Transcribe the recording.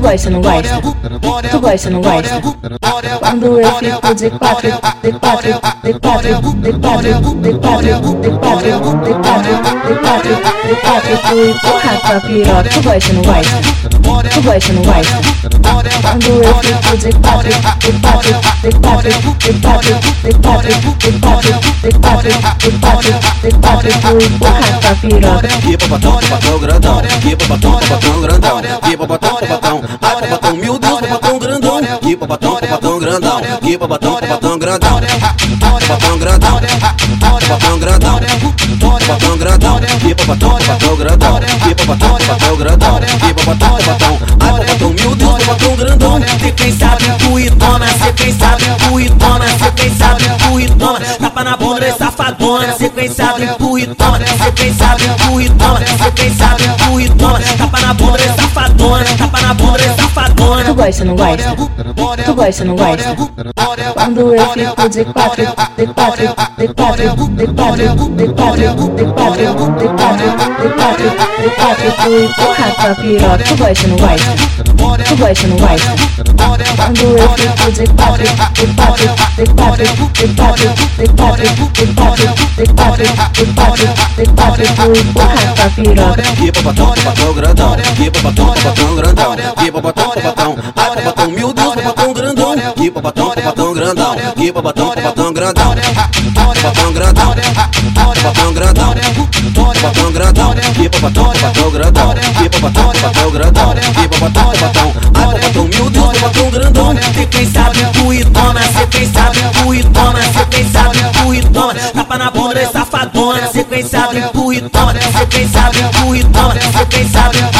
Tu gosta, não gosta? Tu gosta, não gosta? Quando eu fico de quatro, de quatro, de quatro, de quatro, de quatro, de quatro, de quatro, de quatro, de quatro, tu empurra tua piroca. Tu gosta, não gosta? Tu gosta, não gosta? Quando eu fico de quatro, de quatro, de quatro, de quatro, de quatro, de quatro, de quatro, de quatro, de quatro, tu empurra tua piroca. Que babatão, babatão grandão. Que babatão, babatão grandão. Que babatão, babatão. Ai, babatão, meu Deus, babatão grandão. Que babatão, babatão grandão. Que babatão, babatão grandão. Babatão grandão. Babatão grandão. Babatão grandão. Que babatão, babatão grandão. Que babatão, babatão grandão. Babatão, babatão. Ai, babatão, meu Deus, babatão grandão. Cê quem sabe, tu e toma, cê quem sabe, tu e toma, cê quem sabe, tu e toma, tapa na bunda é safadona, cê quem sabe, tu e toma, cê quem sabe, tu e toma, cê quem sabe, tu e toma, tapa na bunda gosta, não gosta? Tu gosta, não gosta? Quando eu fico de quatro, de quatro, de quatro, de quatro, de quatro, de quatro, de quatro, de quatro, de quatro, tu empurra tua piroca. Tu gosta, não gosta? Tu gosta, não gosta? Quando eu fico de quatro, de quatro, de quatro, de quatro, de quatro, de quatro, de quatro, de quatro, de quatro, tu empurra tua piroca. Que babatão, babatão grandão. Que babatão, babatão grandão. Que babatão, babatão pro batom, pro batom grandão. aqui pro batom, pro batom grandão. Pro batom grandão. Pro batom grandão. Pro batom grandão. aqui pro batom, pro batom grandão. aqui pro batom, pro batom grandão. aqui pro batom, pro batom. Ai, pro batom, meu pro batom grandão. Cê quem sabe tu e toma, cê quem sabe tu e toma, cê quem sabe tu e toma. Tapa na bunda, safadona. Cê quem sabe tu e toma, cê quem sabe tu e toma, cê quem sabe tu